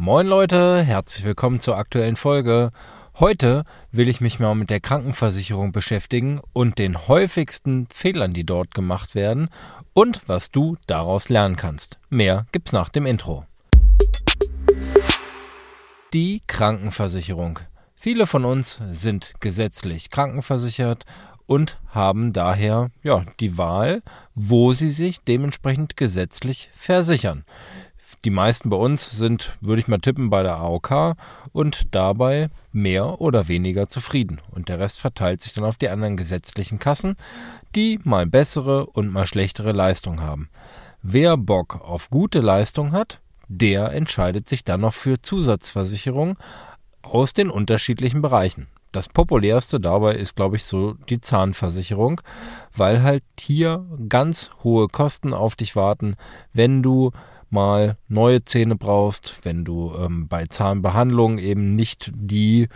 Moin Leute, herzlich willkommen zur aktuellen Folge. Heute will ich mich mal mit der Krankenversicherung beschäftigen und den häufigsten Fehlern, die dort gemacht werden und was du daraus lernen kannst. Mehr gibt's nach dem Intro. Die Krankenversicherung. Viele von uns sind gesetzlich krankenversichert und haben daher ja die Wahl, wo sie sich dementsprechend gesetzlich versichern. Die meisten bei uns sind, würde ich mal tippen, bei der AOK und dabei mehr oder weniger zufrieden. Und der Rest verteilt sich dann auf die anderen gesetzlichen Kassen, die mal bessere und mal schlechtere Leistung haben. Wer Bock auf gute Leistung hat, der entscheidet sich dann noch für Zusatzversicherungen aus den unterschiedlichen Bereichen. Das populärste dabei ist, glaube ich, so die Zahnversicherung, weil halt hier ganz hohe Kosten auf dich warten, wenn du mal neue Zähne brauchst, wenn du ähm, bei Zahnbehandlung eben nicht die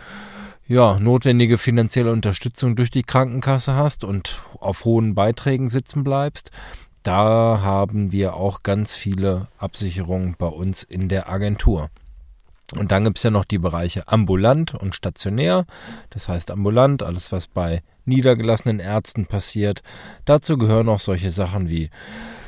ja, notwendige finanzielle Unterstützung durch die Krankenkasse hast und auf hohen Beiträgen sitzen bleibst. Da haben wir auch ganz viele Absicherungen bei uns in der Agentur. Und dann gibt's ja noch die Bereiche ambulant und stationär. Das heißt ambulant, alles was bei niedergelassenen Ärzten passiert. Dazu gehören auch solche Sachen wie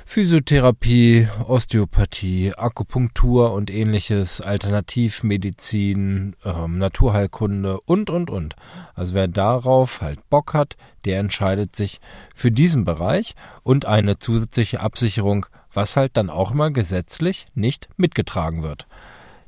Physiotherapie, Osteopathie, Akupunktur und ähnliches, Alternativmedizin, ähm, Naturheilkunde und, und, und. Also wer darauf halt Bock hat, der entscheidet sich für diesen Bereich und eine zusätzliche Absicherung, was halt dann auch immer gesetzlich nicht mitgetragen wird.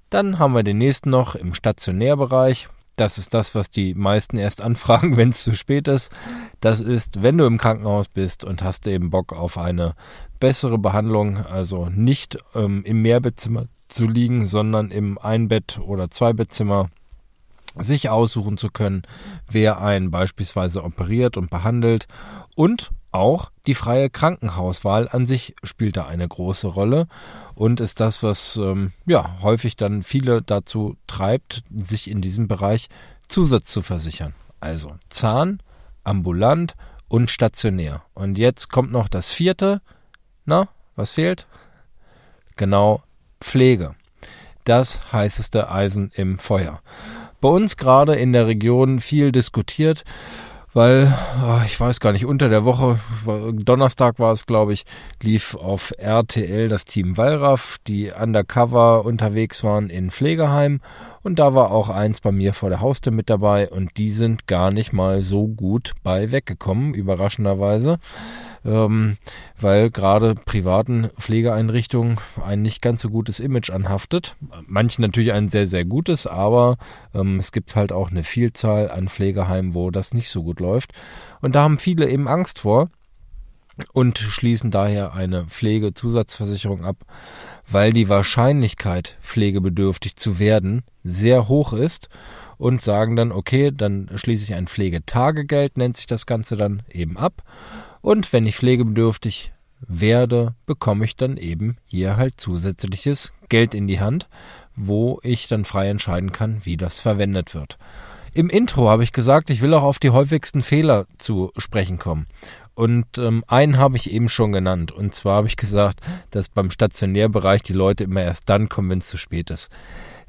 Dann haben wir den nächsten noch im Stationärbereich. Das ist das, was die meisten erst anfragen, wenn es zu spät ist. Das ist, wenn du im Krankenhaus bist und hast eben Bock auf eine bessere Behandlung, also nicht ähm, im Mehrbettzimmer zu liegen, sondern im Einbett- oder Zweibettzimmer sich aussuchen zu können, wer einen beispielsweise operiert und behandelt und auch die freie Krankenhauswahl an sich spielt da eine große Rolle und ist das, was ähm, ja häufig dann viele dazu treibt, sich in diesem Bereich Zusatz zu versichern. Also Zahn, ambulant und stationär. Und jetzt kommt noch das vierte. Na, was fehlt? Genau, Pflege. Das heißeste Eisen im Feuer. Bei uns gerade in der Region viel diskutiert weil oh, ich weiß gar nicht, unter der Woche, Donnerstag war es, glaube ich, lief auf RTL das Team Wallraff, die undercover unterwegs waren in Pflegeheim. Und da war auch eins bei mir vor der Haustür mit dabei und die sind gar nicht mal so gut bei weggekommen, überraschenderweise ähm, weil gerade privaten Pflegeeinrichtungen ein nicht ganz so gutes Image anhaftet. Manchen natürlich ein sehr, sehr gutes, aber ähm, es gibt halt auch eine Vielzahl an Pflegeheimen, wo das nicht so gut läuft. Und da haben viele eben Angst vor und schließen daher eine Pflegezusatzversicherung ab, weil die Wahrscheinlichkeit, pflegebedürftig zu werden, sehr hoch ist und sagen dann, okay, dann schließe ich ein Pflegetagegeld, nennt sich das Ganze dann eben ab und wenn ich pflegebedürftig werde, bekomme ich dann eben hier halt zusätzliches Geld in die Hand, wo ich dann frei entscheiden kann, wie das verwendet wird. Im Intro habe ich gesagt, ich will auch auf die häufigsten Fehler zu sprechen kommen. Und ähm, einen habe ich eben schon genannt. Und zwar habe ich gesagt, dass beim Stationärbereich die Leute immer erst dann kommen, wenn es zu spät ist.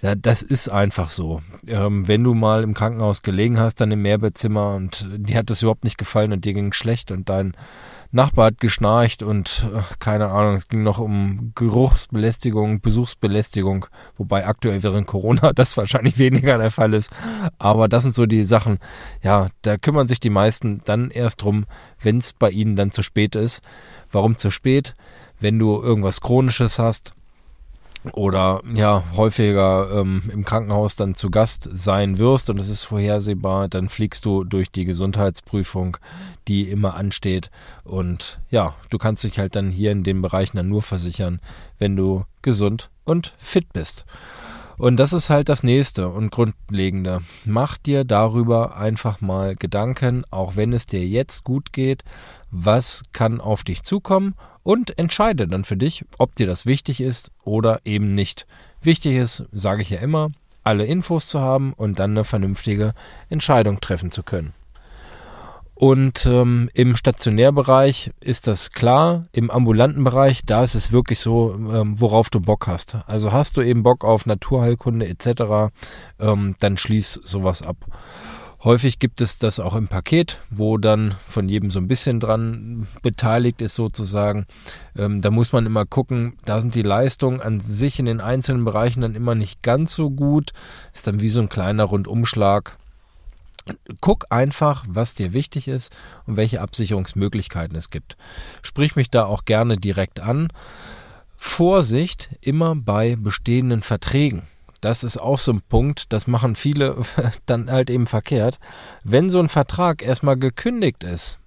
Ja, das ist einfach so. Ähm, wenn du mal im Krankenhaus gelegen hast, dann im Mehrbettzimmer und dir hat das überhaupt nicht gefallen und dir ging schlecht und dein Nachbar hat geschnarcht und äh, keine Ahnung, es ging noch um Geruchsbelästigung, Besuchsbelästigung, wobei aktuell während Corona das wahrscheinlich weniger der Fall ist. Aber das sind so die Sachen, ja, da kümmern sich die meisten dann erst drum, wenn es bei ihnen dann zu spät ist. Warum zu spät? Wenn du irgendwas Chronisches hast, oder ja häufiger ähm, im Krankenhaus dann zu Gast sein wirst und es ist vorhersehbar, dann fliegst du durch die Gesundheitsprüfung, die immer ansteht und ja, du kannst dich halt dann hier in den Bereichen dann nur versichern, wenn du gesund und fit bist. Und das ist halt das nächste und grundlegende. Mach dir darüber einfach mal Gedanken, auch wenn es dir jetzt gut geht, was kann auf dich zukommen und entscheide dann für dich, ob dir das wichtig ist oder eben nicht. Wichtig ist, sage ich ja immer, alle Infos zu haben und dann eine vernünftige Entscheidung treffen zu können. Und ähm, im Stationärbereich ist das klar. Im ambulanten Bereich, da ist es wirklich so, ähm, worauf du Bock hast. Also hast du eben Bock auf Naturheilkunde etc., ähm, dann schließ sowas ab. Häufig gibt es das auch im Paket, wo dann von jedem so ein bisschen dran beteiligt ist sozusagen. Ähm, da muss man immer gucken, da sind die Leistungen an sich in den einzelnen Bereichen dann immer nicht ganz so gut. Ist dann wie so ein kleiner Rundumschlag. Guck einfach, was dir wichtig ist und welche Absicherungsmöglichkeiten es gibt. Sprich mich da auch gerne direkt an. Vorsicht immer bei bestehenden Verträgen das ist auch so ein Punkt, das machen viele dann halt eben verkehrt. Wenn so ein Vertrag erstmal gekündigt ist,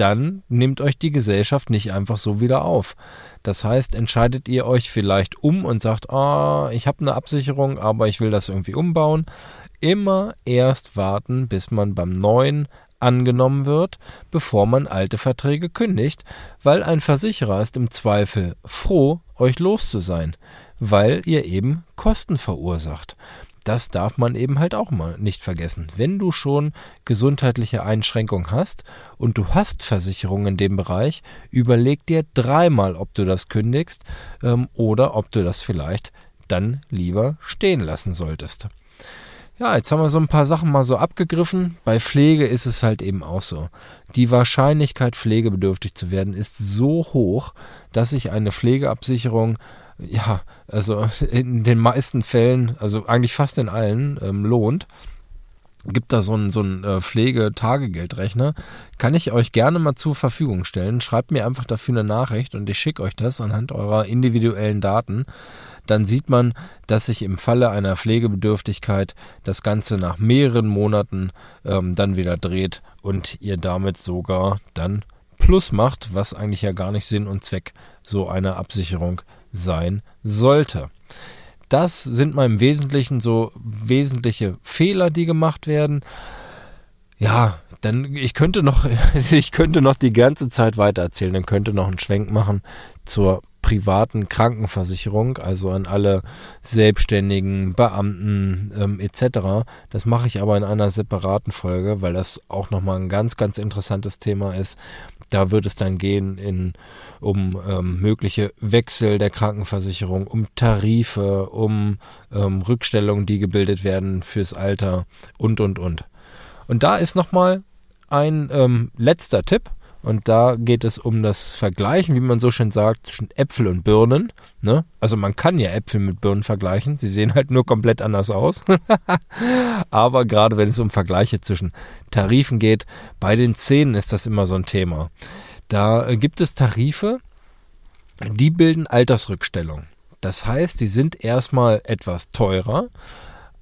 dann nimmt euch die Gesellschaft nicht einfach so wieder auf. Das heißt, entscheidet ihr euch vielleicht um und sagt, ah, oh, ich habe eine Absicherung, aber ich will das irgendwie umbauen. Immer erst warten, bis man beim neuen angenommen wird, bevor man alte Verträge kündigt, weil ein Versicherer ist im Zweifel froh, euch los zu sein weil ihr eben Kosten verursacht. Das darf man eben halt auch mal nicht vergessen. Wenn du schon gesundheitliche Einschränkungen hast und du hast Versicherungen in dem Bereich, überleg dir dreimal, ob du das kündigst ähm, oder ob du das vielleicht dann lieber stehen lassen solltest. Ja, jetzt haben wir so ein paar Sachen mal so abgegriffen. Bei Pflege ist es halt eben auch so. Die Wahrscheinlichkeit, pflegebedürftig zu werden, ist so hoch, dass sich eine Pflegeabsicherung ja, also in den meisten Fällen, also eigentlich fast in allen, ähm, lohnt. Gibt da so einen, so einen äh, Pflegetagegeldrechner. Kann ich euch gerne mal zur Verfügung stellen. Schreibt mir einfach dafür eine Nachricht und ich schicke euch das anhand eurer individuellen Daten. Dann sieht man, dass sich im Falle einer Pflegebedürftigkeit das Ganze nach mehreren Monaten ähm, dann wieder dreht und ihr damit sogar dann Plus macht, was eigentlich ja gar nicht Sinn und Zweck so einer Absicherung sein sollte. Das sind mal im Wesentlichen so wesentliche Fehler, die gemacht werden. Ja, dann ich könnte noch ich könnte noch die ganze Zeit weiter erzählen, dann könnte noch einen Schwenk machen zur privaten Krankenversicherung, also an alle Selbstständigen, Beamten ähm, etc. Das mache ich aber in einer separaten Folge, weil das auch nochmal ein ganz, ganz interessantes Thema ist. Da wird es dann gehen in, um ähm, mögliche Wechsel der Krankenversicherung, um Tarife, um ähm, Rückstellungen, die gebildet werden fürs Alter und, und, und. Und da ist nochmal ein ähm, letzter Tipp. Und da geht es um das Vergleichen, wie man so schön sagt, zwischen Äpfel und Birnen. Ne? Also man kann ja Äpfel mit Birnen vergleichen. Sie sehen halt nur komplett anders aus. Aber gerade wenn es um Vergleiche zwischen Tarifen geht, bei den Zähnen ist das immer so ein Thema. Da äh, gibt es Tarife, die bilden Altersrückstellung. Das heißt, die sind erstmal etwas teurer,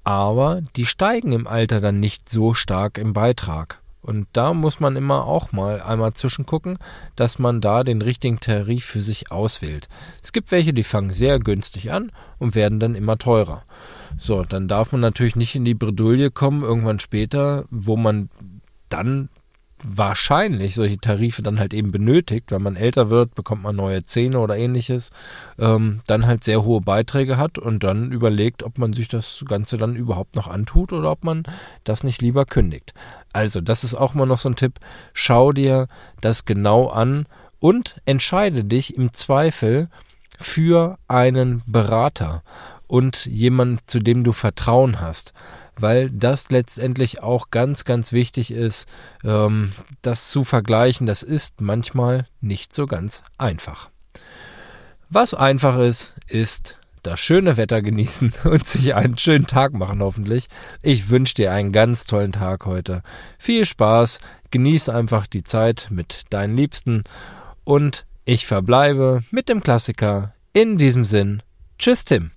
aber die steigen im Alter dann nicht so stark im Beitrag. Und da muss man immer auch mal einmal zwischengucken, dass man da den richtigen Tarif für sich auswählt. Es gibt welche, die fangen sehr günstig an und werden dann immer teurer. So, dann darf man natürlich nicht in die Bredouille kommen, irgendwann später, wo man dann wahrscheinlich solche Tarife dann halt eben benötigt, wenn man älter wird, bekommt man neue Zähne oder ähnliches, ähm, dann halt sehr hohe Beiträge hat und dann überlegt, ob man sich das Ganze dann überhaupt noch antut oder ob man das nicht lieber kündigt. Also, das ist auch mal noch so ein Tipp. Schau dir das genau an und entscheide dich im Zweifel für einen Berater und jemand, zu dem du Vertrauen hast weil das letztendlich auch ganz, ganz wichtig ist, ähm, das zu vergleichen. Das ist manchmal nicht so ganz einfach. Was einfach ist, ist das schöne Wetter genießen und sich einen schönen Tag machen hoffentlich. Ich wünsche dir einen ganz tollen Tag heute. Viel Spaß, genieß einfach die Zeit mit deinen Liebsten und ich verbleibe mit dem Klassiker. In diesem Sinn, tschüss Tim.